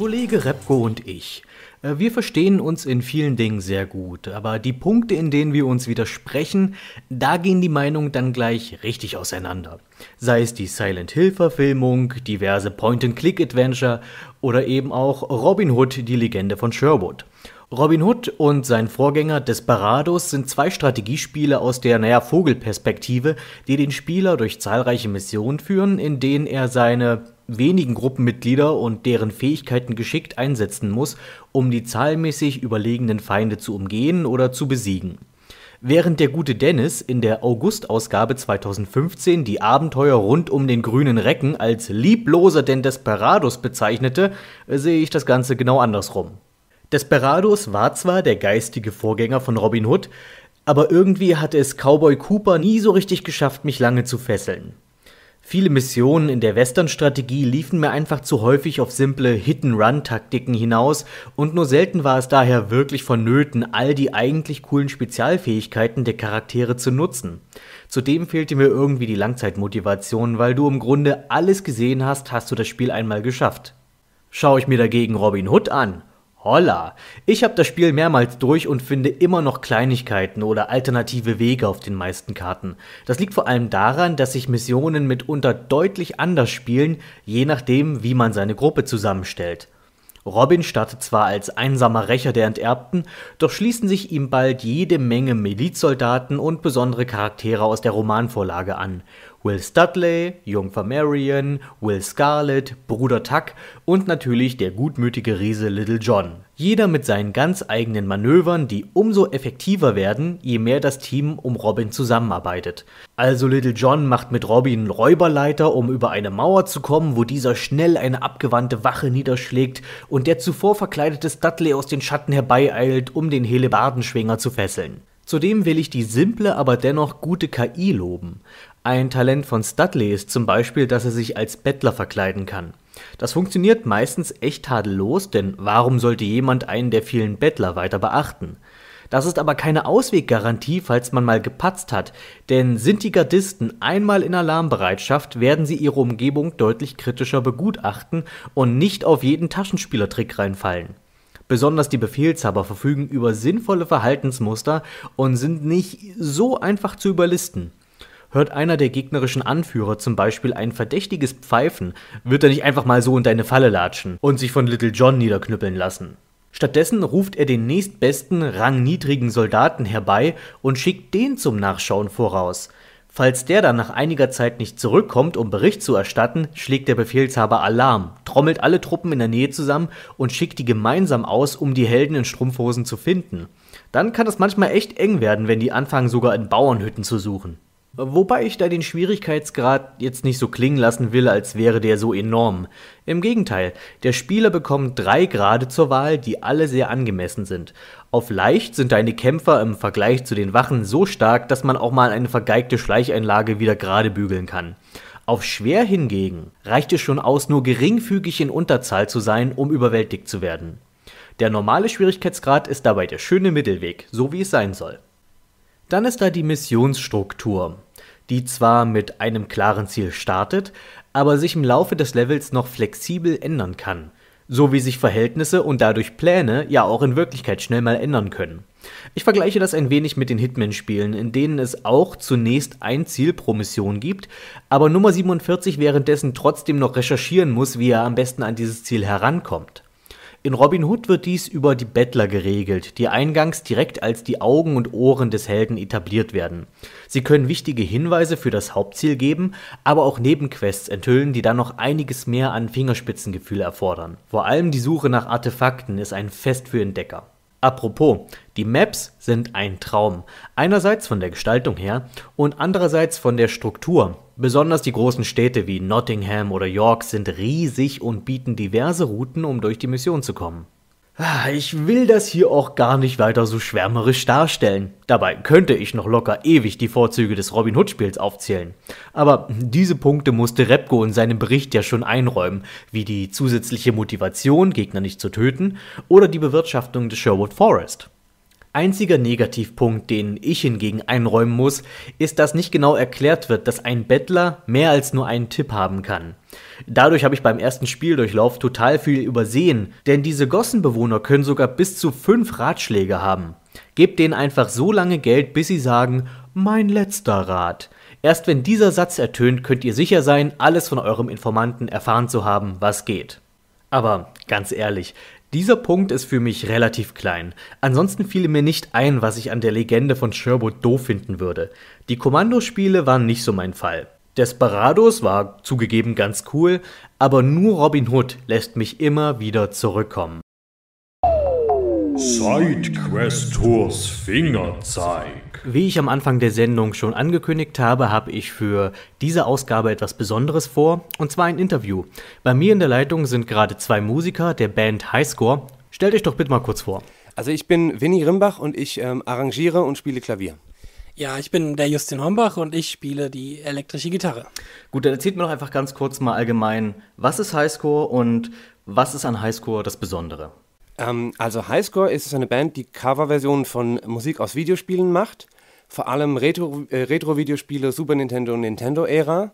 Kollege Repko und ich. Äh, wir verstehen uns in vielen Dingen sehr gut, aber die Punkte, in denen wir uns widersprechen, da gehen die Meinungen dann gleich richtig auseinander. Sei es die Silent Hill-Verfilmung, diverse Point-and-Click-Adventure oder eben auch Robin Hood, die Legende von Sherwood. Robin Hood und sein Vorgänger Desperados sind zwei Strategiespiele aus der, naja, Vogelperspektive, die den Spieler durch zahlreiche Missionen führen, in denen er seine wenigen Gruppenmitglieder und deren Fähigkeiten geschickt einsetzen muss, um die zahlmäßig überlegenen Feinde zu umgehen oder zu besiegen. Während der gute Dennis in der August-Ausgabe 2015 die Abenteuer rund um den grünen Recken als liebloser denn Desperados bezeichnete, sehe ich das Ganze genau andersrum. Desperados war zwar der geistige Vorgänger von Robin Hood, aber irgendwie hatte es Cowboy Cooper nie so richtig geschafft, mich lange zu fesseln. Viele Missionen in der Western-Strategie liefen mir einfach zu häufig auf simple Hit-and-Run-Taktiken hinaus und nur selten war es daher wirklich vonnöten, all die eigentlich coolen Spezialfähigkeiten der Charaktere zu nutzen. Zudem fehlte mir irgendwie die Langzeitmotivation, weil du im Grunde alles gesehen hast, hast du das Spiel einmal geschafft. Schaue ich mir dagegen Robin Hood an, Holla! Ich habe das Spiel mehrmals durch und finde immer noch Kleinigkeiten oder alternative Wege auf den meisten Karten. Das liegt vor allem daran, dass sich Missionen mitunter deutlich anders spielen, je nachdem, wie man seine Gruppe zusammenstellt. Robin startet zwar als einsamer Rächer der Enterbten, doch schließen sich ihm bald jede Menge Milizsoldaten und besondere Charaktere aus der Romanvorlage an. Will Studley, Jungfer Marion, Will Scarlet, Bruder Tuck und natürlich der gutmütige Riese Little John. Jeder mit seinen ganz eigenen Manövern, die umso effektiver werden, je mehr das Team um Robin zusammenarbeitet. Also Little John macht mit Robin Räuberleiter, um über eine Mauer zu kommen, wo dieser schnell eine abgewandte Wache niederschlägt und der zuvor verkleidete Studley aus den Schatten herbeieilt, um den Helebardenschwinger zu fesseln. Zudem will ich die simple, aber dennoch gute KI loben. Ein Talent von Studley ist zum Beispiel, dass er sich als Bettler verkleiden kann. Das funktioniert meistens echt tadellos, denn warum sollte jemand einen der vielen Bettler weiter beachten? Das ist aber keine Ausweggarantie, falls man mal gepatzt hat, denn sind die Gardisten einmal in Alarmbereitschaft, werden sie ihre Umgebung deutlich kritischer begutachten und nicht auf jeden Taschenspielertrick reinfallen. Besonders die Befehlshaber verfügen über sinnvolle Verhaltensmuster und sind nicht so einfach zu überlisten. Hört einer der gegnerischen Anführer zum Beispiel ein verdächtiges Pfeifen, wird er nicht einfach mal so in deine Falle latschen und sich von Little John niederknüppeln lassen. Stattdessen ruft er den nächstbesten, rangniedrigen Soldaten herbei und schickt den zum Nachschauen voraus. Falls der dann nach einiger Zeit nicht zurückkommt, um Bericht zu erstatten, schlägt der Befehlshaber Alarm, trommelt alle Truppen in der Nähe zusammen und schickt die gemeinsam aus, um die Helden in Strumpfhosen zu finden. Dann kann es manchmal echt eng werden, wenn die anfangen, sogar in Bauernhütten zu suchen. Wobei ich da den Schwierigkeitsgrad jetzt nicht so klingen lassen will, als wäre der so enorm. Im Gegenteil, der Spieler bekommt drei Grade zur Wahl, die alle sehr angemessen sind. Auf leicht sind deine Kämpfer im Vergleich zu den Wachen so stark, dass man auch mal eine vergeigte Schleicheinlage wieder gerade bügeln kann. Auf schwer hingegen reicht es schon aus, nur geringfügig in Unterzahl zu sein, um überwältigt zu werden. Der normale Schwierigkeitsgrad ist dabei der schöne Mittelweg, so wie es sein soll. Dann ist da die Missionsstruktur, die zwar mit einem klaren Ziel startet, aber sich im Laufe des Levels noch flexibel ändern kann, so wie sich Verhältnisse und dadurch Pläne ja auch in Wirklichkeit schnell mal ändern können. Ich vergleiche das ein wenig mit den Hitman-Spielen, in denen es auch zunächst ein Ziel pro Mission gibt, aber Nummer 47 währenddessen trotzdem noch recherchieren muss, wie er am besten an dieses Ziel herankommt. In Robin Hood wird dies über die Bettler geregelt, die eingangs direkt als die Augen und Ohren des Helden etabliert werden. Sie können wichtige Hinweise für das Hauptziel geben, aber auch Nebenquests enthüllen, die dann noch einiges mehr an Fingerspitzengefühl erfordern. Vor allem die Suche nach Artefakten ist ein Fest für Entdecker. Apropos, die Maps sind ein Traum. Einerseits von der Gestaltung her und andererseits von der Struktur. Besonders die großen Städte wie Nottingham oder York sind riesig und bieten diverse Routen, um durch die Mission zu kommen. Ah, ich will das hier auch gar nicht weiter so schwärmerisch darstellen. Dabei könnte ich noch locker ewig die Vorzüge des Robin Hood Spiels aufzählen. Aber diese Punkte musste Repko in seinem Bericht ja schon einräumen, wie die zusätzliche Motivation, Gegner nicht zu töten, oder die Bewirtschaftung des Sherwood Forest. Einziger Negativpunkt, den ich hingegen einräumen muss, ist, dass nicht genau erklärt wird, dass ein Bettler mehr als nur einen Tipp haben kann. Dadurch habe ich beim ersten Spieldurchlauf total viel übersehen, denn diese Gossenbewohner können sogar bis zu fünf Ratschläge haben. Gebt denen einfach so lange Geld, bis sie sagen, mein letzter Rat. Erst wenn dieser Satz ertönt, könnt ihr sicher sein, alles von eurem Informanten erfahren zu haben, was geht. Aber ganz ehrlich, dieser Punkt ist für mich relativ klein. Ansonsten fiel mir nicht ein, was ich an der Legende von Sherwood doof finden würde. Die Kommandospiele waren nicht so mein Fall. Desperados war zugegeben ganz cool, aber nur Robin Hood lässt mich immer wieder zurückkommen. Sidequestors Fingerzeig. Wie ich am Anfang der Sendung schon angekündigt habe, habe ich für diese Ausgabe etwas Besonderes vor, und zwar ein Interview. Bei mir in der Leitung sind gerade zwei Musiker der Band Highscore. Stellt euch doch bitte mal kurz vor. Also ich bin Winnie Rimbach und ich ähm, arrangiere und spiele Klavier. Ja, ich bin der Justin Hombach und ich spiele die elektrische Gitarre. Gut, dann erzählt mir doch einfach ganz kurz mal allgemein, was ist Highscore und was ist an Highscore das Besondere? Ähm, also Highscore ist eine Band, die Coverversionen von Musik aus Videospielen macht. Vor allem äh, Retro-Videospiele, äh, Retro Super Nintendo und Nintendo-Ära.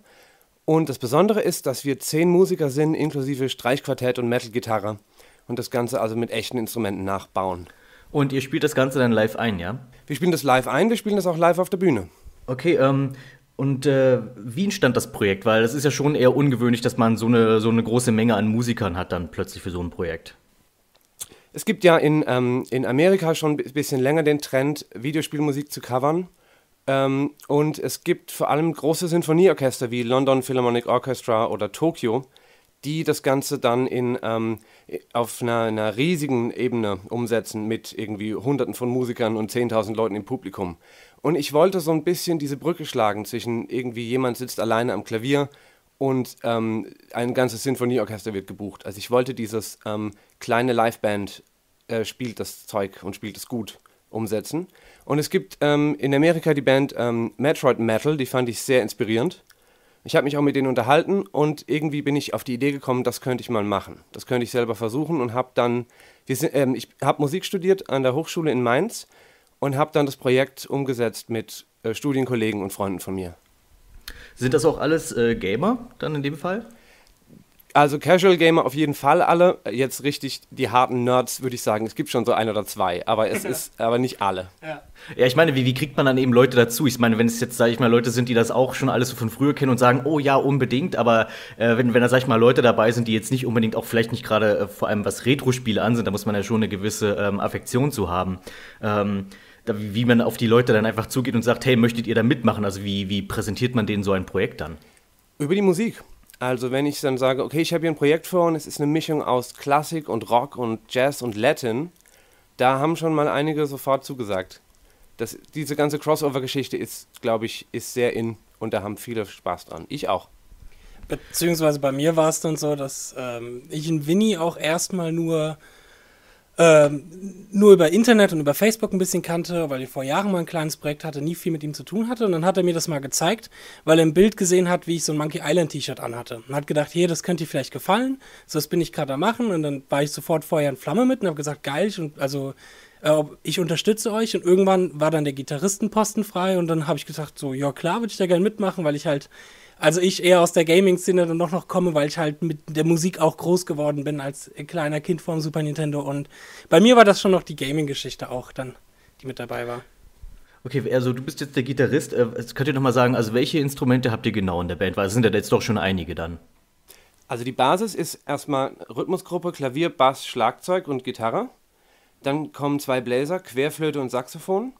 Und das Besondere ist, dass wir zehn Musiker sind, inklusive Streichquartett und Metal-Gitarre. Und das Ganze also mit echten Instrumenten nachbauen. Und ihr spielt das Ganze dann live ein, ja? Wir spielen das live ein, wir spielen das auch live auf der Bühne. Okay, ähm, und äh, wie entstand das Projekt? Weil das ist ja schon eher ungewöhnlich, dass man so eine, so eine große Menge an Musikern hat dann plötzlich für so ein Projekt. Es gibt ja in, ähm, in Amerika schon ein bisschen länger den Trend, Videospielmusik zu covern. Ähm, und es gibt vor allem große Sinfonieorchester wie London Philharmonic Orchestra oder Tokyo, die das Ganze dann in, ähm, auf einer, einer, riesigen Ebene umsetzen mit irgendwie Hunderten von Musikern und 10.000 Leuten im Publikum. Und ich wollte so ein bisschen diese Brücke schlagen zwischen irgendwie jemand sitzt alleine am Klavier und ähm, ein ganzes Sinfonieorchester wird gebucht. Also ich wollte dieses ähm, kleine Liveband äh, spielt das Zeug und spielt es gut umsetzen. Und es gibt ähm, in Amerika die Band ähm, Metroid Metal, die fand ich sehr inspirierend. Ich habe mich auch mit denen unterhalten und irgendwie bin ich auf die Idee gekommen, das könnte ich mal machen. Das könnte ich selber versuchen und habe dann, sind, ähm, ich habe Musik studiert an der Hochschule in Mainz und habe dann das Projekt umgesetzt mit äh, Studienkollegen und Freunden von mir. Sind das auch alles äh, Gamer dann in dem Fall? Also Casual Gamer auf jeden Fall alle. Jetzt richtig die harten Nerds würde ich sagen. Es gibt schon so ein oder zwei, aber es ist aber nicht alle. Ja, ja ich meine, wie, wie kriegt man dann eben Leute dazu? Ich meine, wenn es jetzt, sage ich mal, Leute sind, die das auch schon alles so von früher kennen und sagen, oh ja, unbedingt, aber äh, wenn, wenn da, sag ich mal, Leute dabei sind, die jetzt nicht unbedingt auch vielleicht nicht gerade äh, vor allem was Retro-Spiele an sind, da muss man ja schon eine gewisse ähm, Affektion zu haben. Ähm, wie man auf die Leute dann einfach zugeht und sagt, hey, möchtet ihr da mitmachen? Also wie, wie präsentiert man denen so ein Projekt dann? Über die Musik. Also wenn ich dann sage, okay, ich habe hier ein Projekt vor und es ist eine Mischung aus Klassik und Rock und Jazz und Latin, da haben schon mal einige sofort zugesagt. Das, diese ganze Crossover-Geschichte ist, glaube ich, ist sehr in und da haben viele Spaß dran. Ich auch. Beziehungsweise bei mir war es dann so, dass ähm, ich in Winnie auch erstmal nur ähm, nur über Internet und über Facebook ein bisschen kannte, weil ich vor Jahren mal ein kleines Projekt hatte, nie viel mit ihm zu tun hatte. Und dann hat er mir das mal gezeigt, weil er ein Bild gesehen hat, wie ich so ein Monkey Island T-Shirt anhatte. Und hat gedacht, hier, das könnte dir vielleicht gefallen. So, das bin ich gerade am machen. Und dann war ich sofort vorher in Flamme mit und habe gesagt, geil, ich, also äh, ich unterstütze euch. Und irgendwann war dann der Gitarristenposten frei. Und dann habe ich gesagt, so, ja klar, würde ich da gerne mitmachen, weil ich halt also ich eher aus der Gaming-Szene dann noch, noch komme, weil ich halt mit der Musik auch groß geworden bin als kleiner Kind vom Super Nintendo. Und bei mir war das schon noch die Gaming-Geschichte auch dann, die mit dabei war. Okay, also du bist jetzt der Gitarrist. Äh, könnt ihr noch mal sagen, also welche Instrumente habt ihr genau in der Band? Weil es sind ja jetzt doch schon einige dann. Also die Basis ist erstmal Rhythmusgruppe, Klavier, Bass, Schlagzeug und Gitarre. Dann kommen zwei Bläser, Querflöte und Saxophon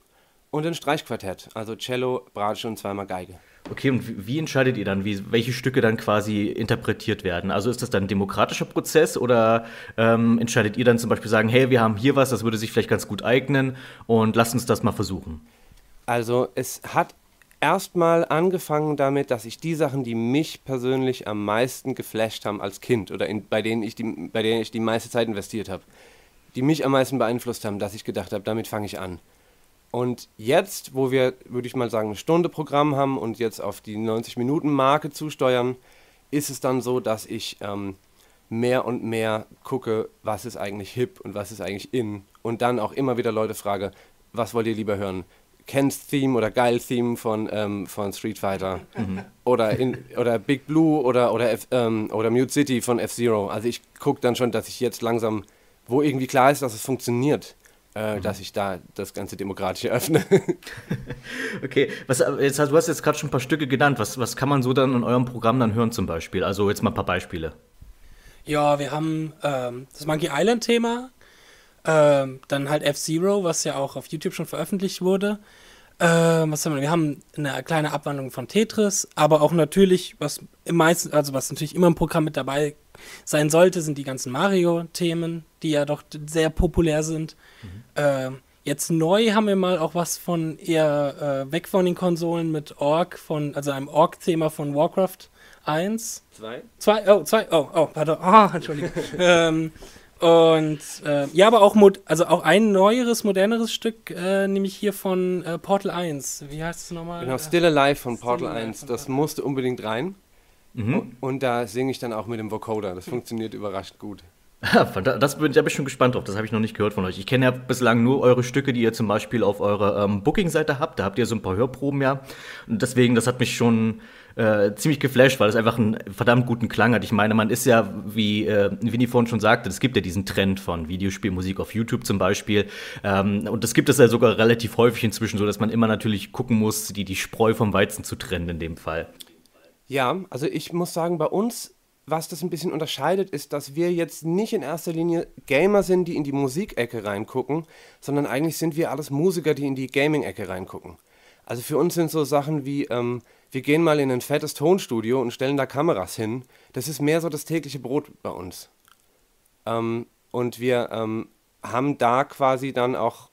und ein Streichquartett, also Cello, Bratsche und zweimal Geige. Okay, und wie entscheidet ihr dann, wie, welche Stücke dann quasi interpretiert werden? Also ist das dann ein demokratischer Prozess oder ähm, entscheidet ihr dann zum Beispiel sagen, hey, wir haben hier was, das würde sich vielleicht ganz gut eignen und lasst uns das mal versuchen? Also es hat erstmal angefangen damit, dass ich die Sachen, die mich persönlich am meisten geflasht haben als Kind oder in, bei, denen ich die, bei denen ich die meiste Zeit investiert habe, die mich am meisten beeinflusst haben, dass ich gedacht habe, damit fange ich an. Und jetzt, wo wir, würde ich mal sagen, eine Stunde Programm haben und jetzt auf die 90-Minuten-Marke zusteuern, ist es dann so, dass ich ähm, mehr und mehr gucke, was ist eigentlich hip und was ist eigentlich in. Und dann auch immer wieder Leute frage, was wollt ihr lieber hören? Ken's Theme oder Geil Theme von, ähm, von Street Fighter oder, in, oder Big Blue oder, oder, F, ähm, oder Mute City von F-Zero. Also ich gucke dann schon, dass ich jetzt langsam, wo irgendwie klar ist, dass es funktioniert, äh, dass ich da das Ganze demokratisch öffne. Okay, was, äh, jetzt, hast- du hast jetzt gerade schon ein paar Stücke genannt. Was, was kann man so dann in eurem Programm dann hören zum Beispiel? Also jetzt mal ein paar Beispiele. Ja, wir haben ähm, das Monkey Island-Thema, ähm, dann halt F-Zero, was ja auch auf YouTube schon veröffentlicht wurde. Ähm, was haben wir? Wir haben eine kleine Abwandlung von Tetris, aber auch natürlich, was im meisten, also was natürlich immer im Programm mit dabei sein sollte, sind die ganzen Mario-Themen, die ja doch sehr populär sind. Ähm, jetzt neu haben wir mal auch was von eher äh, weg von den Konsolen mit Org, von, also einem Org-Thema von Warcraft 1. Zwei? Zwei, oh, zwei, oh, oh, pardon, ah, Entschuldigung. ähm, und äh, ja, aber auch, mod also auch ein neueres, moderneres Stück, äh, nämlich hier von äh, Portal 1. Wie heißt es nochmal? Genau, Still Alive von Still Portal Alive 1. von Das musste unbedingt rein. Mhm. Und da singe ich dann auch mit dem Vocoder. Das funktioniert überraschend gut. Da- Das bin, da bin ich schon gespannt drauf. Das habe ich noch nicht gehört von euch. Ich kenne ja bislang nur eure Stücke, die ihr zum Beispiel auf eurer ähm, Booking-Seite habt. Da habt ihr so ein paar Hörproben ja. Und deswegen, das hat mich schon äh, ziemlich geflasht, weil es einfach einen verdammt guten Klang hat. Ich meine, man ist ja, wie äh, Winnie vorhin schon sagte, es gibt ja diesen Trend von Videospielmusik auf YouTube zum Beispiel. Ähm, und das gibt es ja sogar relativ häufig inzwischen, so dass man immer natürlich gucken muss, die, die Spreu vom Weizen zu trennen in dem Fall. Ja, also ich muss sagen, bei uns, was das ein bisschen unterscheidet, ist, dass wir jetzt nicht in erster Linie Gamer sind, die in die Musikecke reingucken, sondern eigentlich sind wir alles Musiker, die in die Gaming-Ecke reingucken. Also für uns sind so Sachen wie, ähm, wir gehen mal in ein fettes Tonstudio und stellen da Kameras hin. Das ist mehr so das tägliche Brot bei uns. Ähm, und wir ähm, haben da quasi dann auch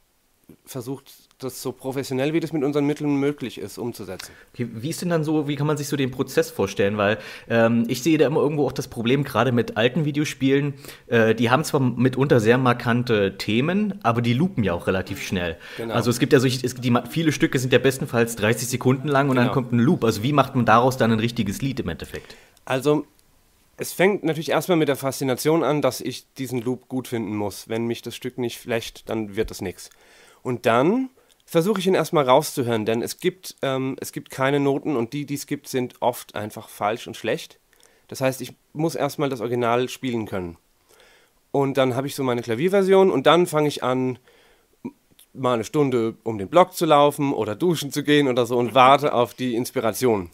versucht, das so professionell wie das mit unseren Mitteln möglich ist, umzusetzen. Okay, wie ist denn dann so, wie kann man sich so den Prozess vorstellen? Weil ähm, ich sehe da immer irgendwo auch das Problem, gerade mit alten Videospielen, äh, die haben zwar mitunter sehr markante Themen, aber die loopen ja auch relativ schnell. Genau. Also es gibt ja solche, es, die, viele Stücke sind ja bestenfalls 30 Sekunden lang und dann Genau. kommt ein Loop. Also wie macht man daraus dann ein richtiges Lied im Endeffekt? Also, es fängt natürlich erstmal mit der Faszination an, dass ich diesen Loop gut finden muss. Wenn mich das Stück nicht flecht, dann wird das nichts. Und dann versuche ich ihn erstmal rauszuhören, denn es gibt, ähm, es gibt keine Noten und die, die es gibt, sind oft einfach falsch und schlecht. Das heißt, ich muss erstmal das Original spielen können. Und dann habe ich so meine Klavierversion und dann fange ich an, mal eine Stunde um den Block zu laufen oder duschen zu gehen oder so und warte auf die Inspiration.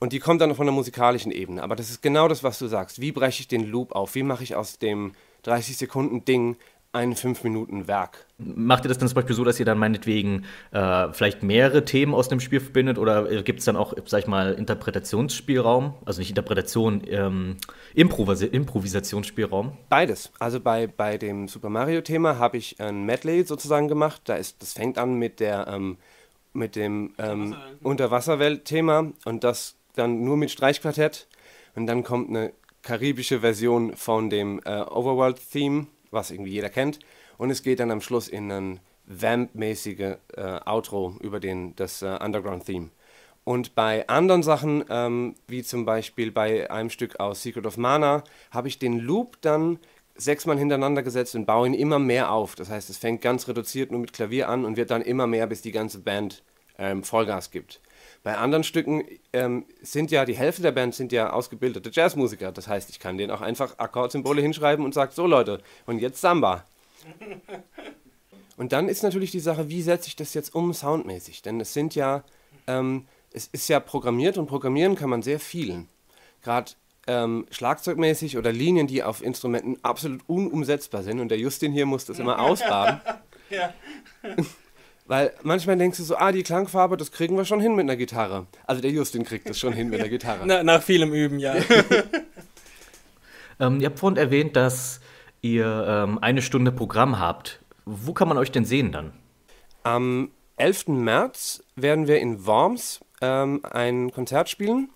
Und die kommt dann von der musikalischen Ebene. Aber das ist genau das, was du sagst. Wie breche ich den Loop auf? Wie mache ich aus dem 30-Sekunden-Ding ein 5-Minuten-Werk? Macht ihr das dann zum Beispiel so, dass ihr dann meinetwegen äh, vielleicht mehrere Themen aus dem Spiel verbindet oder gibt es dann auch, sag ich mal, Interpretationsspielraum? Also nicht Interpretation, ähm, Improvis Improvisationsspielraum? Beides. Also bei, bei dem Super Mario-Thema habe ich ein Medley sozusagen gemacht. Da ist, das fängt an mit, der, ähm, mit dem ähm, Unterwasserwelt-Thema und das dann nur mit Streichquartett. Und dann kommt eine karibische Version von dem äh, Overworld-Theme, was irgendwie jeder kennt. Und es geht dann am Schluss in ein Vamp-mäßige äh, Outro über den, das äh, Underground-Theme. Und bei anderen Sachen, ähm, wie zum Beispiel bei einem Stück aus Secret of Mana, habe ich den Loop dann sechsmal hintereinander gesetzt und baue ihn immer mehr auf. Das heißt, es fängt ganz reduziert nur mit Klavier an und wird dann immer mehr, bis die ganze Band ähm, Vollgas gibt. Bei anderen Stücken ähm, sind ja die Hälfte der Band sind ja ausgebildete Jazzmusiker. Das heißt, ich kann denen auch einfach Akkordsymbole hinschreiben und sage, so Leute, und jetzt Samba. Und dann ist natürlich die Sache, wie setze ich das jetzt um soundmäßig? Denn es sind ja, ähm, es ist ja programmiert und programmieren kann man sehr viel. Gerade ähm, schlagzeugmäßig oder Linien, die auf Instrumenten absolut unumsetzbar sind. Und der Justin hier muss das immer ausbaden. Ja. Weil manchmal denkst du so, ah, die Klangfarbe, das kriegen wir schon hin mit einer Gitarre. Also der Justin kriegt das schon hin mit einer Gitarre. Na, nach vielem Üben, ja. Ähm, ihr habt vorhin erwähnt, dass ihr ähm, eine Stunde Programm habt. Wo kann man euch denn sehen dann? Am 11. März werden wir in Worms ähm, ein Konzert spielen.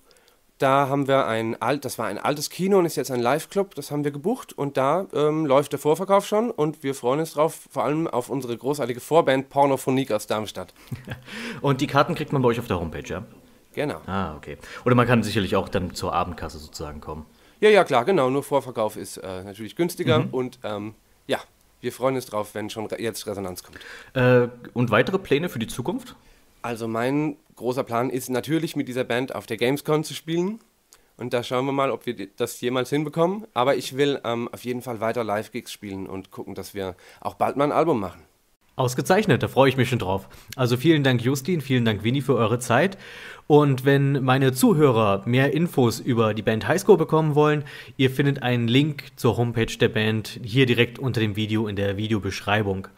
Da haben wir ein alt, das war ein altes Kino und ist jetzt ein Live-Club, das haben wir gebucht und da ähm, läuft der Vorverkauf schon und wir freuen uns drauf, vor allem auf unsere großartige Vorband Pornophonik aus Darmstadt. Und die Karten kriegt man bei euch auf der Homepage, ja? Genau. Ah, okay. Oder man kann sicherlich auch dann zur Abendkasse sozusagen kommen. Ja, ja, klar, genau, nur Vorverkauf ist äh, natürlich günstiger und ähm, ja, wir freuen uns drauf, wenn schon jetzt Resonanz kommt. Äh, und weitere Pläne für die Zukunft? Also mein großer Plan ist natürlich mit dieser Band auf der Gamescom zu spielen. Und da schauen wir mal, ob wir das jemals hinbekommen. Aber ich will ähm, auf jeden Fall weiter Live-Gigs spielen und gucken, dass wir auch bald mal ein Album machen. Ausgezeichnet, da freue ich mich schon drauf. Also vielen Dank Justin, vielen Dank Winnie für eure Zeit. Und wenn meine Zuhörer mehr Infos über die Band Highscore bekommen wollen, ihr findet einen Link zur Homepage der Band hier direkt unter dem Video in der Videobeschreibung.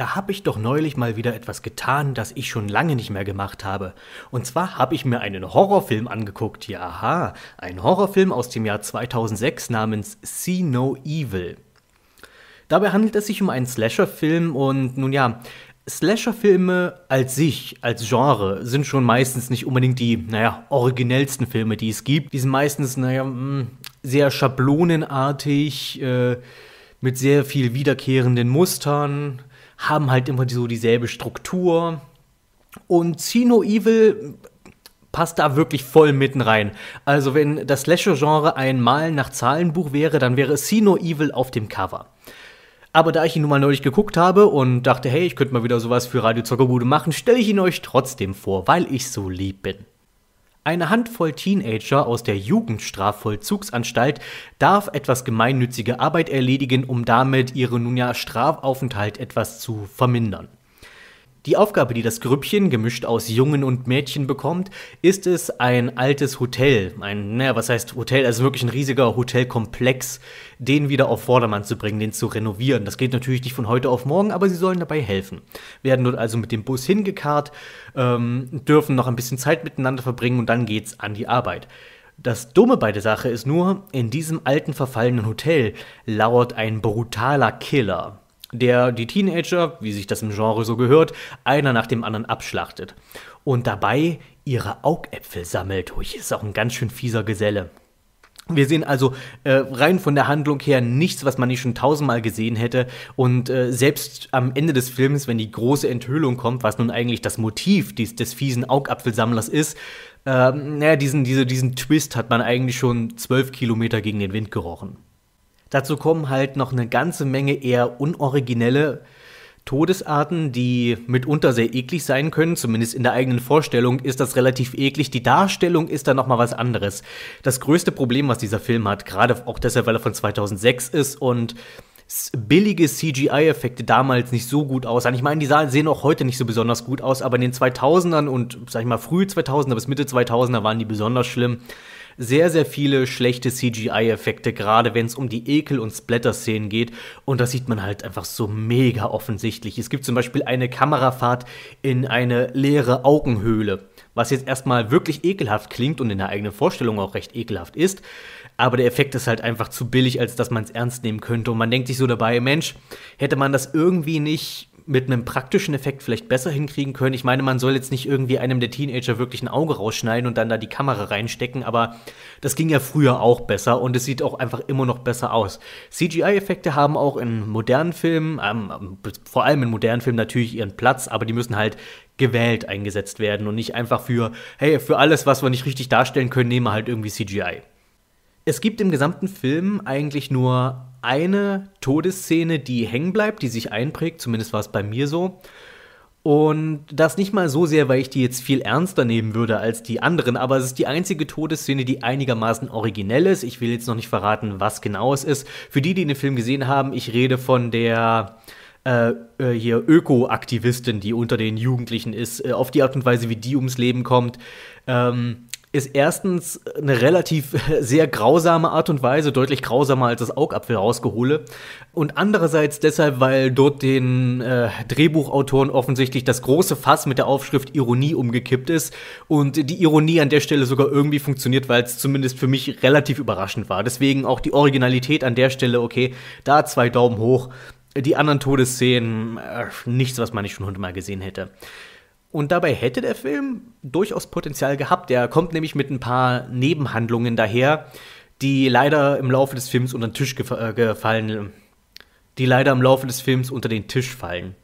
Da habe ich doch neulich mal wieder etwas getan, das ich schon lange nicht mehr gemacht habe. Und zwar habe ich mir einen Horrorfilm angeguckt. Ja, aha, ein Horrorfilm aus dem Jahr 2006 namens See No Evil. Dabei handelt es sich um einen Slasher-Film und nun ja, Slasher-Filme als sich, als Genre, sind schon meistens nicht unbedingt die, naja, originellsten Filme, die es gibt. Die sind meistens, naja, mm, sehr schablonenartig, äh, mit sehr viel wiederkehrenden Mustern, haben halt immer so dieselbe Struktur. Und Sino Evil passt da wirklich voll mitten rein. Also wenn das Slasher-Genre ein Malen nach Zahlenbuch wäre, dann wäre Sino Evil auf dem Cover. Aber da ich ihn nun mal neulich geguckt habe und dachte, hey, ich könnte mal wieder sowas für Radio Zockerbude machen, stelle ich ihn euch trotzdem vor, weil ich so lieb bin. Eine Handvoll Teenager aus der Jugendstrafvollzugsanstalt darf etwas gemeinnützige Arbeit erledigen, um damit ihren nun ja Strafaufenthalt etwas zu vermindern. Die Aufgabe, die das Grüppchen, gemischt aus Jungen und Mädchen, bekommt, ist es, ein altes Hotel, ein, naja, was heißt Hotel, also wirklich ein riesiger Hotelkomplex, den wieder auf Vordermann zu bringen, den zu renovieren. Das geht natürlich nicht von heute auf morgen, aber sie sollen dabei helfen. Werden dort also mit dem Bus hingekarrt, ähm, dürfen noch ein bisschen Zeit miteinander verbringen und dann geht's an die Arbeit. Das Dumme bei der Sache ist nur, in diesem alten verfallenen Hotel lauert ein brutaler Killer der die Teenager, wie sich das im Genre so gehört, einer nach dem anderen abschlachtet. Und dabei ihre Augäpfel sammelt. Ui, ist auch ein ganz schön fieser Geselle. Wir sehen also äh, rein von der Handlung her nichts, was man nicht schon tausendmal gesehen hätte. Und äh, selbst am Ende des Films, wenn die große Enthüllung kommt, was nun eigentlich das Motiv dies, des fiesen Augapfelsammlers ist, äh, naja, diesen, diese, diesen Twist hat man eigentlich schon zwölf Kilometer gegen den Wind gerochen. Dazu kommen halt noch eine ganze Menge eher unoriginelle Todesarten, die mitunter sehr eklig sein können. Zumindest in der eigenen Vorstellung ist das relativ eklig. Die Darstellung ist dann noch mal was anderes. Das größte Problem, was dieser Film hat, gerade auch deshalb, weil er von 2006 ist und billige CGI-Effekte damals nicht so gut aussahen. Ich meine, die sehen auch heute nicht so besonders gut aus, aber in den 2000ern und, sag ich mal, früh 2000er bis Mitte 2000er waren die besonders schlimm sehr, sehr viele schlechte CGI-Effekte, gerade wenn es um die Ekel- und Splatter-Szenen geht. Und das sieht man halt einfach so mega offensichtlich. Es gibt zum Beispiel eine Kamerafahrt in eine leere Augenhöhle, was jetzt erstmal wirklich ekelhaft klingt und in der eigenen Vorstellung auch recht ekelhaft ist. Aber der Effekt ist halt einfach zu billig, als dass man es ernst nehmen könnte. Und man denkt sich so dabei, Mensch, hätte man das irgendwie nicht mit einem praktischen Effekt vielleicht besser hinkriegen können. Ich meine, man soll jetzt nicht irgendwie einem der Teenager wirklich ein Auge rausschneiden und dann da die Kamera reinstecken, aber das ging ja früher auch besser und es sieht auch einfach immer noch besser aus. CGI-Effekte haben auch in modernen Filmen, ähm, vor allem in modernen Filmen natürlich ihren Platz, aber die müssen halt gewählt eingesetzt werden und nicht einfach für, hey, für alles, was wir nicht richtig darstellen können, nehmen wir halt irgendwie CGI. Es gibt im gesamten Film eigentlich nur eine Todesszene, die hängen bleibt, die sich einprägt, zumindest war es bei mir so. Und das nicht mal so sehr, weil ich die jetzt viel ernster nehmen würde als die anderen, aber es ist die einzige Todesszene, die einigermaßen originell ist. Ich will jetzt noch nicht verraten, was genau es ist. Für die, die den Film gesehen haben, ich rede von der äh, äh hier Öko-Aktivistin, die unter den Jugendlichen ist, äh, auf die Art und Weise, wie die ums Leben kommt. Ähm, ist erstens eine relativ sehr grausame Art und Weise, deutlich grausamer als das Augapfel rausgehole. Und andererseits deshalb, weil dort den äh, Drehbuchautoren offensichtlich das große Fass mit der Aufschrift Ironie umgekippt ist und die Ironie an der Stelle sogar irgendwie funktioniert, weil es zumindest für mich relativ überraschend war. Deswegen auch die Originalität an der Stelle, okay, da zwei Daumen hoch. Die anderen Todesszenen, äh, nichts, was man nicht schon hundertmal gesehen hätte. Und dabei hätte der Film durchaus Potenzial gehabt. Er kommt nämlich mit ein paar Nebenhandlungen daher, die leider im Laufe des Films unter den Tisch äh, gefallen, die leider im Laufe des Films unter den Tisch fallen.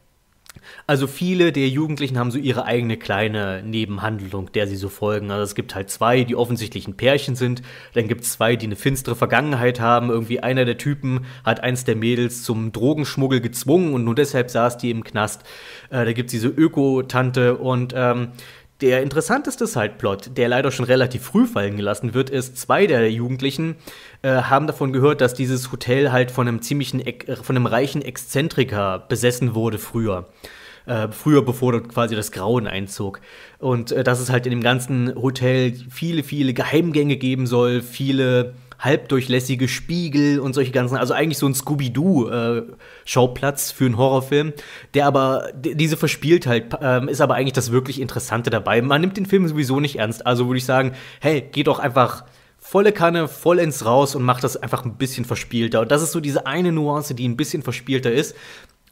Also viele der Jugendlichen haben so ihre eigene kleine Nebenhandlung, der sie so folgen. Also es gibt halt zwei, die offensichtlich ein Pärchen sind. Dann gibt es zwei, die eine finstere Vergangenheit haben. Irgendwie einer der Typen hat eins der Mädels zum Drogenschmuggel gezwungen und nur deshalb saß die im Knast. Äh, da gibt es diese Öko-Tante und ähm, der interessanteste Sideplot, der leider schon relativ früh fallen gelassen wird, ist, zwei der Jugendlichen äh, haben davon gehört, dass dieses Hotel halt von einem ziemlichen, von einem reichen Exzentriker besessen wurde früher. Äh, früher, bevor dort quasi das Grauen einzog. Und äh, dass es halt in dem ganzen Hotel viele, viele Geheimgänge geben soll, viele halbdurchlässige Spiegel und solche ganzen, also eigentlich so ein Scooby-Doo-Schauplatz äh, für einen Horrorfilm, der aber, diese Verspieltheit äh, ist aber eigentlich das wirklich Interessante dabei. Man nimmt den Film sowieso nicht ernst, also würde ich sagen, hey, geh doch einfach volle Kanne, voll ins Raus und mach das einfach ein bisschen verspielter. Und das ist so diese eine Nuance, die ein bisschen verspielter ist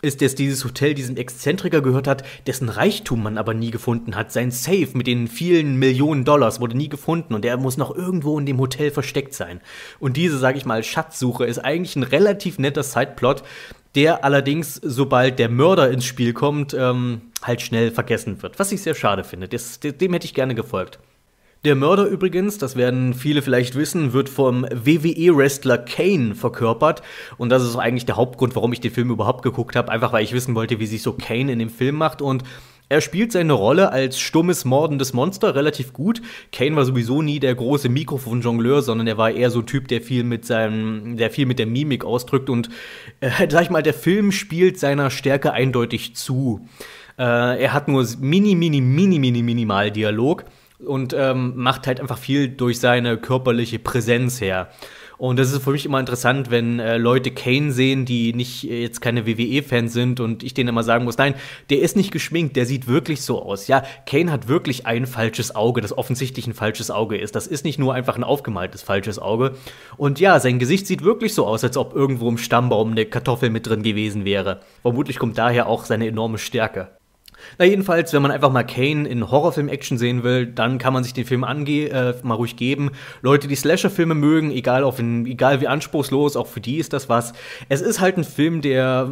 ist, dass dieses Hotel diesem Exzentriker gehört hat, dessen Reichtum man aber nie gefunden hat. Sein Safe mit den vielen Millionen Dollars wurde nie gefunden und der muss noch irgendwo in dem Hotel versteckt sein. Und diese, sag ich mal, Schatzsuche ist eigentlich ein relativ netter Sideplot, der allerdings, sobald der Mörder ins Spiel kommt, ähm, halt schnell vergessen wird. Was ich sehr schade finde. Das, dem hätte ich gerne gefolgt. Der Mörder übrigens, das werden viele vielleicht wissen, wird vom WWE-Wrestler Kane verkörpert. Und das ist eigentlich der Hauptgrund, warum ich den Film überhaupt geguckt habe. Einfach weil ich wissen wollte, wie sich so Kane in dem Film macht. Und er spielt seine Rolle als stummes, mordendes Monster relativ gut. Kane war sowieso nie der große Mikrofonjongleur, sondern er war eher so ein Typ, der viel mit seinem, der viel mit der Mimik ausdrückt und äh, sag ich mal, der Film spielt seiner Stärke eindeutig zu. Äh, er hat nur mini, mini, mini, mini, minimal Dialog und ähm, macht halt einfach viel durch seine körperliche Präsenz her. Und das ist für mich immer interessant, wenn äh, Leute Kane sehen, die nicht äh, jetzt keine WWE-Fans sind und ich denen immer sagen muss, nein, der ist nicht geschminkt, der sieht wirklich so aus. Ja, Kane hat wirklich ein falsches Auge, das offensichtlich ein falsches Auge ist. Das ist nicht nur einfach ein aufgemaltes falsches Auge. Und ja, sein Gesicht sieht wirklich so aus, als ob irgendwo im Stammbaum eine Kartoffel mit drin gewesen wäre. Vermutlich kommt daher auch seine enorme Stärke. Na, jedenfalls, wenn man einfach mal Kane in Horrorfilm-Action sehen will, dann kann man sich den Film ange äh, mal ruhig geben. Leute, die Slasher-Filme mögen, egal, auf egal wie anspruchslos, auch für die ist das was. Es ist halt ein Film, der,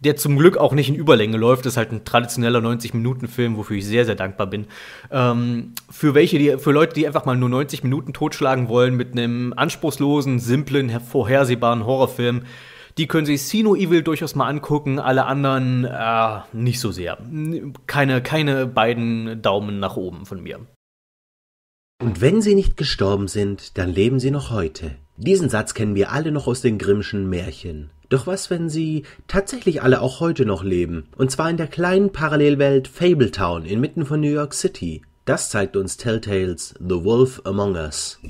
der zum Glück auch nicht in Überlänge läuft. Das ist halt ein traditioneller 90-Minuten-Film, wofür ich sehr, sehr dankbar bin. Ähm, für welche, die, für Leute, die einfach mal nur 90 Minuten totschlagen wollen mit einem anspruchslosen, simplen, vorhersehbaren Horrorfilm, die können sich Sino Evil durchaus mal angucken, alle anderen äh, nicht so sehr. Keine, keine beiden Daumen nach oben von mir. Und wenn sie nicht gestorben sind, dann leben sie noch heute. Diesen Satz kennen wir alle noch aus den Grimmschen Märchen. Doch was, wenn sie tatsächlich alle auch heute noch leben? Und zwar in der kleinen Parallelwelt Fabletown inmitten von New York City. Das zeigt uns Telltales The Wolf Among Us.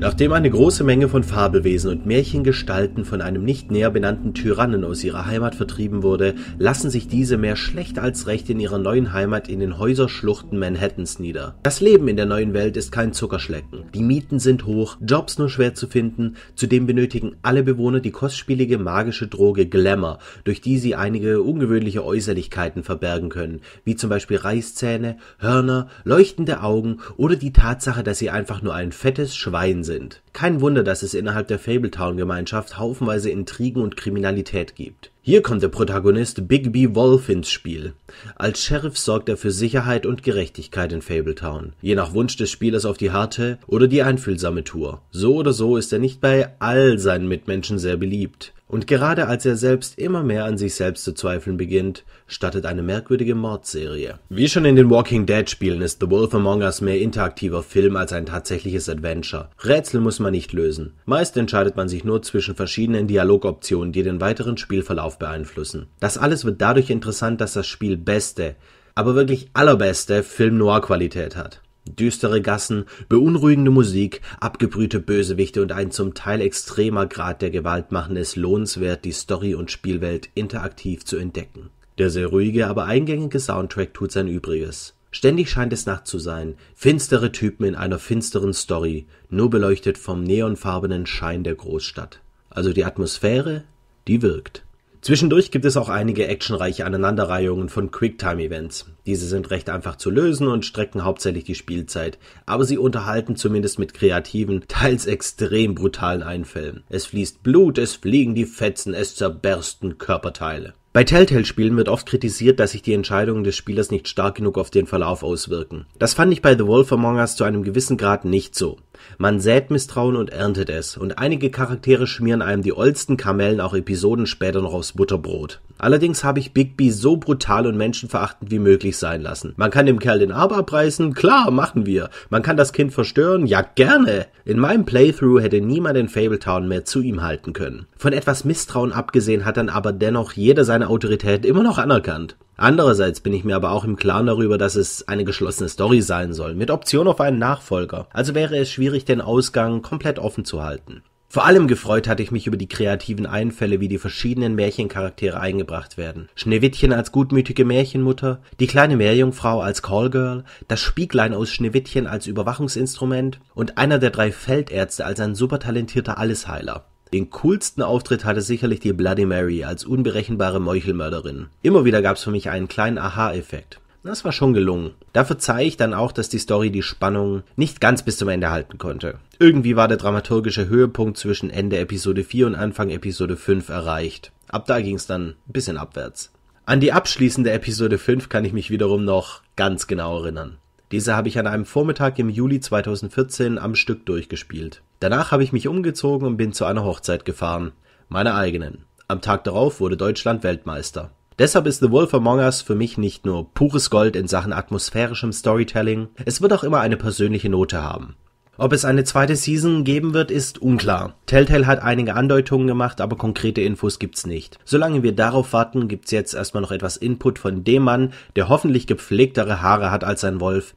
Nachdem eine große Menge von Fabelwesen und Märchengestalten von einem nicht näher benannten Tyrannen aus ihrer Heimat vertrieben wurde, lassen sich diese mehr schlecht als recht in ihrer neuen Heimat in den Häuserschluchten Manhattans nieder. Das Leben in der neuen Welt ist kein Zuckerschlecken. Die Mieten sind hoch, Jobs nur schwer zu finden, zudem benötigen alle Bewohner die kostspielige magische Droge Glamour, durch die sie einige ungewöhnliche Äußerlichkeiten verbergen können, wie zum Beispiel Reißzähne, Hörner, leuchtende Augen oder die Tatsache, dass sie einfach nur ein fettes Schwein sind. Kein Wunder, dass es innerhalb der Fabletown-Gemeinschaft haufenweise Intrigen und Kriminalität gibt. Hier kommt der Protagonist Bigby Wolf ins Spiel. Als Sheriff sorgt er für Sicherheit und Gerechtigkeit in Fabletown. Je nach Wunsch des Spielers auf die harte oder die einfühlsame Tour. So oder so ist er nicht bei all seinen Mitmenschen sehr beliebt. Und gerade als er selbst immer mehr an sich selbst zu zweifeln beginnt, startet eine merkwürdige Mordserie. Wie schon in den Walking Dead Spielen ist The Wolf Among Us mehr interaktiver Film als ein tatsächliches Adventure. Rätsel muss man nicht lösen. Meist entscheidet man sich nur zwischen verschiedenen Dialogoptionen, die den weiteren Spielverlauf beeinflussen. Das alles wird dadurch interessant, dass das Spiel beste, aber wirklich allerbeste Film-Noir-Qualität hat. Düstere Gassen, beunruhigende Musik, abgebrühte Bösewichte und ein zum Teil extremer Grad der Gewalt machen es lohnenswert, die Story und Spielwelt interaktiv zu entdecken. Der sehr ruhige, aber eingängige Soundtrack tut sein Übriges. Ständig scheint es Nacht zu sein, finstere Typen in einer finsteren Story, nur beleuchtet vom neonfarbenen Schein der Großstadt. Also die Atmosphäre, die wirkt. Zwischendurch gibt es auch einige actionreiche Aneinanderreihungen von Quicktime-Events. Diese sind recht einfach zu lösen und strecken hauptsächlich die Spielzeit, aber sie unterhalten zumindest mit kreativen, teils extrem brutalen Einfällen. Es fließt Blut, es fliegen die Fetzen, es zerbersten Körperteile. Bei Telltale-Spielen wird oft kritisiert, dass sich die Entscheidungen des Spielers nicht stark genug auf den Verlauf auswirken. Das fand ich bei The Wolf Among Us zu einem gewissen Grad nicht so. Man sät Misstrauen und erntet es, und einige Charaktere schmieren einem die ollsten Kamellen auch Episoden später noch aufs Butterbrot. Allerdings habe ich Bigby so brutal und menschenverachtend wie möglich sein lassen. Man kann dem Kerl den Arm abreißen, klar, machen wir. Man kann das Kind verstören, ja gerne. In meinem Playthrough hätte niemand in Fabletown mehr zu ihm halten können. Von etwas Misstrauen abgesehen hat dann aber dennoch jeder seine Autorität immer noch anerkannt. Andererseits bin ich mir aber auch im Klaren darüber, dass es eine geschlossene Story sein soll, mit Option auf einen Nachfolger. Also wäre es schwierig, den Ausgang komplett offen zu halten. Vor allem gefreut hatte ich mich über die kreativen Einfälle, wie die verschiedenen Märchencharaktere eingebracht werden. Schneewittchen als gutmütige Märchenmutter, die kleine Meerjungfrau als Callgirl, das Spieglein aus Schneewittchen als Überwachungsinstrument und einer der drei Feldärzte als ein supertalentierter Allesheiler. Den coolsten Auftritt hatte sicherlich die Bloody Mary als unberechenbare Meuchelmörderin. Immer wieder gab's für mich einen kleinen Aha-Effekt. Das war schon gelungen. Da verzeihe ich dann auch, dass die Story die Spannung nicht ganz bis zum Ende halten konnte. Irgendwie war der dramaturgische Höhepunkt zwischen Ende Episode 4 und Anfang Episode 5 erreicht. Ab da ging's dann ein bisschen abwärts. An die abschließende Episode 5 kann ich mich wiederum noch ganz genau erinnern. Diese habe ich an einem Vormittag im Juli 2014 am Stück durchgespielt. Danach habe ich mich umgezogen und bin zu einer Hochzeit gefahren. Meiner eigenen. Am Tag darauf wurde Deutschland Weltmeister. Deshalb ist The Wolf Among Us für mich nicht nur pures Gold in Sachen atmosphärischem Storytelling, es wird auch immer eine persönliche Note haben. Ob es eine zweite Season geben wird, ist unklar. Telltale hat einige Andeutungen gemacht, aber konkrete Infos gibt's nicht. Solange wir darauf warten, gibt's jetzt erstmal noch etwas Input von dem Mann, der hoffentlich gepflegtere Haare hat als sein Wolf,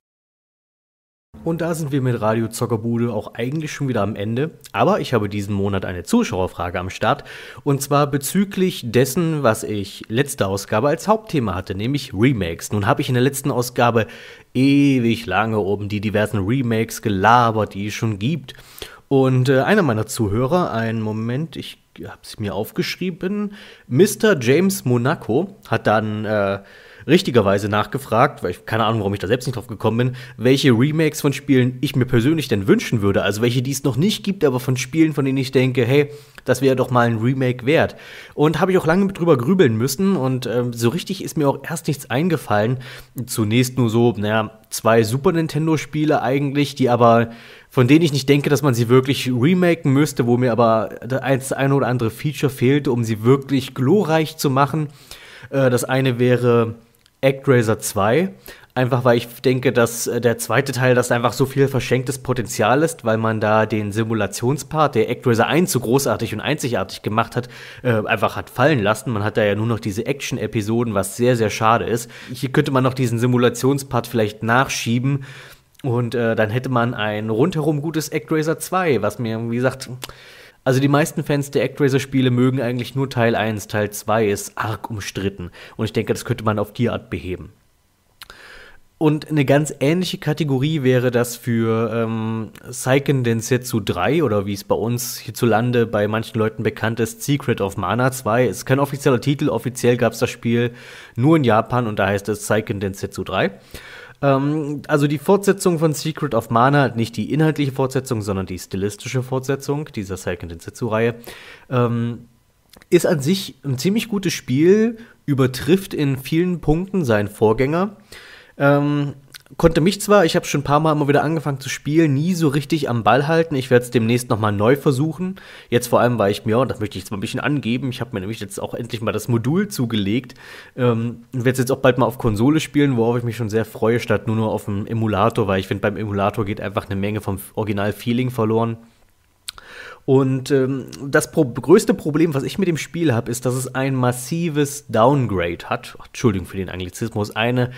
und da sind wir mit Radio Zockerbude auch eigentlich schon wieder am Ende. Aber ich habe diesen Monat eine Zuschauerfrage am Start. Und zwar bezüglich dessen, was ich letzte Ausgabe als Hauptthema hatte, nämlich Remakes. Nun habe ich in der letzten Ausgabe ewig lange um die diversen Remakes gelabert, die es schon gibt. Und äh, einer meiner Zuhörer, einen Moment, ich habe es mir aufgeschrieben, Mr. James Monaco hat dann äh, richtigerweise nachgefragt, weil ich keine Ahnung, warum ich da selbst nicht drauf gekommen bin, welche Remakes von Spielen ich mir persönlich denn wünschen würde. Also welche, die es noch nicht gibt, aber von Spielen, von denen ich denke, hey, das wäre doch mal ein Remake wert. Und habe ich auch lange drüber grübeln müssen und ähm, so richtig ist mir auch erst nichts eingefallen. Zunächst nur so, naja, zwei Super Nintendo-Spiele eigentlich, die aber von denen ich nicht denke, dass man sie wirklich remaken müsste, wo mir aber das eine oder andere Feature fehlte, um sie wirklich glorreich zu machen. Äh, das eine wäre ActRaiser 2. Einfach weil ich denke, dass äh, der zweite Teil das einfach so viel verschenktes Potenzial ist, weil man da den Simulationspart, der ActRaiser 1 so großartig und einzigartig gemacht hat, äh, einfach hat fallen lassen. Man hat da ja nur noch diese Action-Episoden, was sehr, sehr schade ist. Hier könnte man noch diesen Simulationspart vielleicht nachschieben. Und äh, dann hätte man ein rundherum gutes ActRaiser 2, was mir, wie gesagt, also die meisten Fans der ActRaiser-Spiele mögen eigentlich nur Teil 1, Teil 2 ist arg umstritten. Und ich denke, das könnte man auf die Art beheben. Und eine ganz ähnliche Kategorie wäre das für ähm, Seiken Densetsu 3 oder wie es bei uns hierzulande bei manchen Leuten bekannt ist, Secret of Mana 2. Ist kein offizieller Titel, offiziell gab es das Spiel nur in Japan und da heißt es Seiken Densetsu 3. Ähm, also die Fortsetzung von Secret of Mana, nicht die inhaltliche Fortsetzung, sondern die stilistische Fortsetzung dieser Seiken Densetsu-Reihe, ähm, ist an sich ein ziemlich gutes Spiel, übertrifft in vielen Punkten seinen Vorgänger. Ähm, konnte mich zwar, ich habe schon ein paar Mal immer wieder angefangen zu spielen, nie so richtig am Ball halten. Ich werde es demnächst nochmal neu versuchen. Jetzt vor allem, weil ich mir, und das möchte ich jetzt mal ein bisschen angeben, ich habe mir nämlich jetzt auch endlich mal das Modul zugelegt. Ähm, werde es jetzt auch bald mal auf Konsole spielen, worauf ich mich schon sehr freue, statt nur noch auf dem Emulator, weil ich finde, beim Emulator geht einfach eine Menge vom Original-Feeling verloren. Und ähm, das pro größte Problem, was ich mit dem Spiel habe, ist, dass es ein massives Downgrade hat. Entschuldigung für den Anglizismus. Eine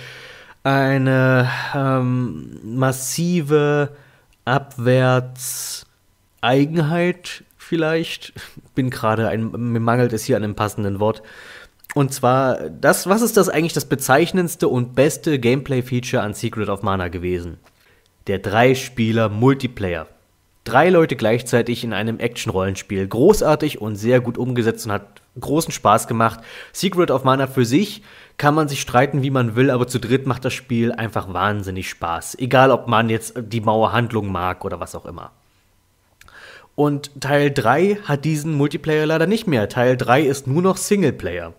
eine ähm, massive Abwärtseigenheit vielleicht. Bin gerade ein, mir mangelt es hier an einem passenden Wort. Und zwar, das, was ist das eigentlich das bezeichnendste und beste Gameplay-Feature an Secret of Mana gewesen? Der Drei-Spieler-Multiplayer. Drei Leute gleichzeitig in einem Action-Rollenspiel. Großartig und sehr gut umgesetzt und hat großen Spaß gemacht. Secret of Mana für sich kann man sich streiten, wie man will, aber zu dritt macht das Spiel einfach wahnsinnig Spaß. Egal, ob man jetzt die Mauerhandlung mag oder was auch immer. Und Teil 3 hat diesen Multiplayer leider nicht mehr. Teil 3 ist nur noch Singleplayer.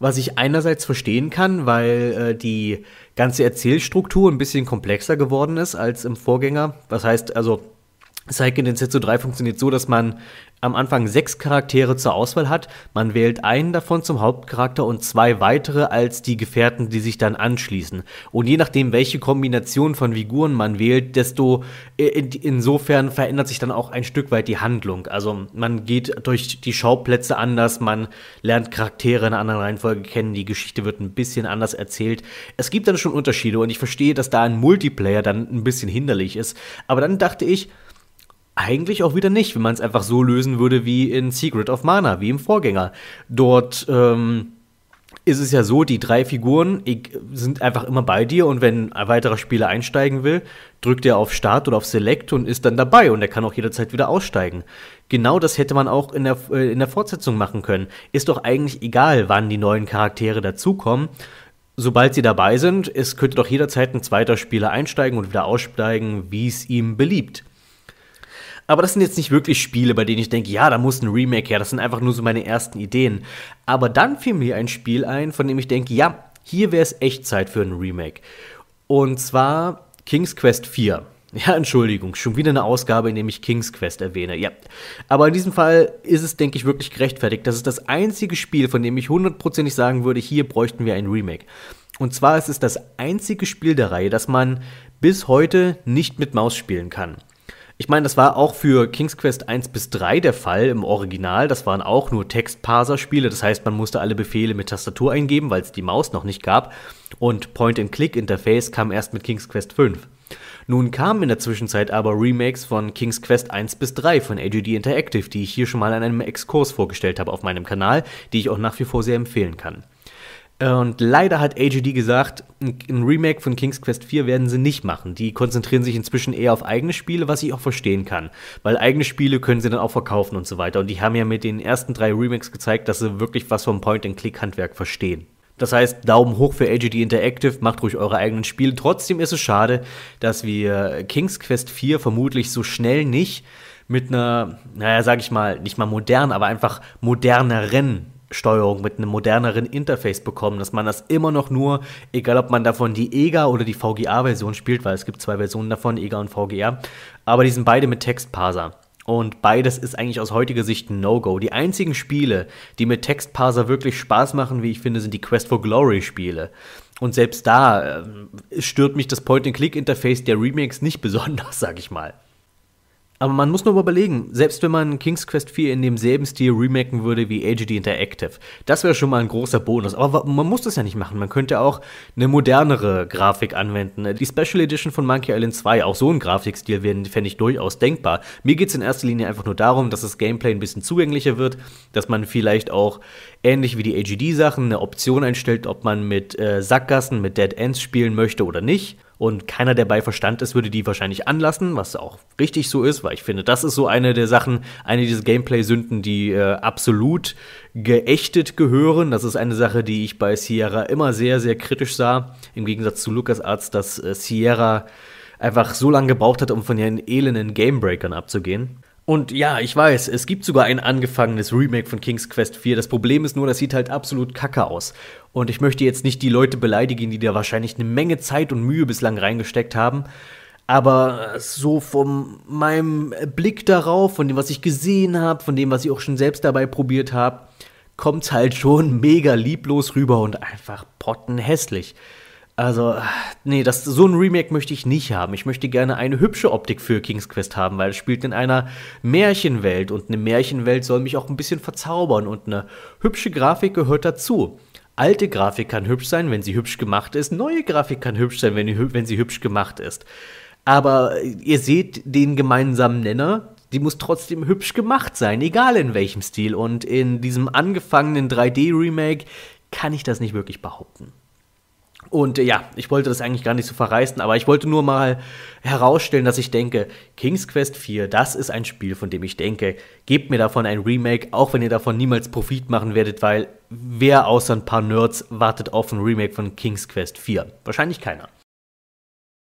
Was ich einerseits verstehen kann, weil äh, die ganze Erzählstruktur ein bisschen komplexer geworden ist als im Vorgänger. Was heißt also, Seiken in Setsu 3 funktioniert so, dass man am Anfang sechs Charaktere zur Auswahl hat. Man wählt einen davon zum Hauptcharakter und zwei weitere als die Gefährten, die sich dann anschließen. Und je nachdem, welche Kombination von Figuren man wählt, desto äh, insofern verändert sich dann auch ein Stück weit die Handlung. Also man geht durch die Schauplätze anders, man lernt Charaktere in einer anderen Reihenfolge kennen, die Geschichte wird ein bisschen anders erzählt. Es gibt dann schon Unterschiede und ich verstehe, dass da ein Multiplayer dann ein bisschen hinderlich ist. Aber dann dachte ich, eigentlich auch wieder nicht, wenn man es einfach so lösen würde wie in Secret of Mana, wie im Vorgänger. Dort ähm, ist es ja so, die drei Figuren sind einfach immer bei dir und wenn ein weiterer Spieler einsteigen will, drückt er auf Start oder auf Select und ist dann dabei und er kann auch jederzeit wieder aussteigen. Genau das hätte man auch in der, äh, in der Fortsetzung machen können. Ist doch eigentlich egal, wann die neuen Charaktere dazukommen. Sobald sie dabei sind, es könnte doch jederzeit ein zweiter Spieler einsteigen und wieder aussteigen, wie es ihm beliebt. Aber das sind jetzt nicht wirklich Spiele, bei denen ich denke, ja, da muss ein Remake her. Das sind einfach nur so meine ersten Ideen. Aber dann fiel mir ein Spiel ein, von dem ich denke, ja, hier wäre es echt Zeit für ein Remake. Und zwar King's Quest 4. Ja, Entschuldigung, schon wieder eine Ausgabe, in der ich King's Quest erwähne. Ja. Aber in diesem Fall ist es, denke ich, wirklich gerechtfertigt. Das ist das einzige Spiel, von dem ich hundertprozentig sagen würde, hier bräuchten wir ein Remake. Und zwar ist es das einzige Spiel der Reihe, das man bis heute nicht mit Maus spielen kann. Ich meine, das war auch für King's Quest 1 bis 3 der Fall im Original. Das waren auch nur Textparser-Spiele. Das heißt, man musste alle Befehle mit Tastatur eingeben, weil es die Maus noch nicht gab. Und Point-and-Click-Interface kam erst mit King's Quest 5. Nun kamen in der Zwischenzeit aber Remakes von King's Quest 1 bis 3 von AGD Interactive, die ich hier schon mal an einem Exkurs vorgestellt habe auf meinem Kanal, die ich auch nach wie vor sehr empfehlen kann. Und leider hat AGD gesagt, ein Remake von King's Quest 4 werden sie nicht machen. Die konzentrieren sich inzwischen eher auf eigene Spiele, was ich auch verstehen kann. Weil eigene Spiele können sie dann auch verkaufen und so weiter. Und die haben ja mit den ersten drei Remakes gezeigt, dass sie wirklich was vom Point-and-Click-Handwerk verstehen. Das heißt, Daumen hoch für AGD Interactive, macht ruhig eure eigenen Spiele. Trotzdem ist es schade, dass wir King's Quest 4 vermutlich so schnell nicht mit einer, naja, sag ich mal, nicht mal modern, aber einfach moderneren Steuerung mit einem moderneren Interface bekommen, dass man das immer noch nur, egal ob man davon die EGA oder die VGA-Version spielt, weil es gibt zwei Versionen davon, EGA und VGA, aber die sind beide mit Textparser. Und beides ist eigentlich aus heutiger Sicht ein No-Go. Die einzigen Spiele, die mit Textparser wirklich Spaß machen, wie ich finde, sind die Quest for Glory Spiele. Und selbst da äh, stört mich das Point-and-Click-Interface der Remakes nicht besonders, sag ich mal. Aber man muss nur überlegen, selbst wenn man King's Quest 4 in demselben Stil remaken würde wie AGD Interactive, das wäre schon mal ein großer Bonus. Aber man muss das ja nicht machen. Man könnte auch eine modernere Grafik anwenden. Die Special Edition von Monkey Island 2, auch so ein Grafikstil fände ich durchaus denkbar. Mir geht es in erster Linie einfach nur darum, dass das Gameplay ein bisschen zugänglicher wird, dass man vielleicht auch ähnlich wie die AGD-Sachen eine Option einstellt, ob man mit äh, Sackgassen, mit Dead Ends spielen möchte oder nicht und keiner, der bei Verstand ist, würde die wahrscheinlich anlassen, was auch richtig so ist, weil ich finde, das ist so eine der Sachen, eine dieser Gameplay-Sünden, die äh, absolut geächtet gehören. Das ist eine Sache, die ich bei Sierra immer sehr, sehr kritisch sah, im Gegensatz zu LucasArts, dass äh, Sierra einfach so lange gebraucht hat, um von ihren elenden Gamebreakern abzugehen. Und ja, ich weiß, es gibt sogar ein angefangenes Remake von King's Quest 4. Das Problem ist nur, das sieht halt absolut kacke aus. Und ich möchte jetzt nicht die Leute beleidigen, die da wahrscheinlich eine Menge Zeit und Mühe bislang reingesteckt haben. Aber so von meinem Blick darauf, von dem, was ich gesehen habe, von dem, was ich auch schon selbst dabei probiert habe, kommt's halt schon mega lieblos rüber und einfach pottenhässlich. Also, nee, das, so ein Remake möchte ich nicht haben. Ich möchte gerne eine hübsche Optik für King's Quest haben, weil es spielt in einer Märchenwelt und eine Märchenwelt soll mich auch ein bisschen verzaubern und eine hübsche Grafik gehört dazu. Alte Grafik kann hübsch sein, wenn sie hübsch gemacht ist. Neue Grafik kann hübsch sein, wenn, wenn sie hübsch gemacht ist. Aber ihr seht den gemeinsamen Nenner, die muss trotzdem hübsch gemacht sein, egal in welchem Stil. Und in diesem angefangenen 3D-Remake kann ich das nicht wirklich behaupten. Und äh, ja, ich wollte das eigentlich gar nicht so verreißen, aber ich wollte nur mal herausstellen, dass ich denke, King's Quest 4, das ist ein Spiel, von dem ich denke, gebt mir davon ein Remake, auch wenn ihr davon niemals Profit machen werdet, weil wer außer ein paar Nerds wartet auf ein Remake von King's Quest 4? Wahrscheinlich keiner.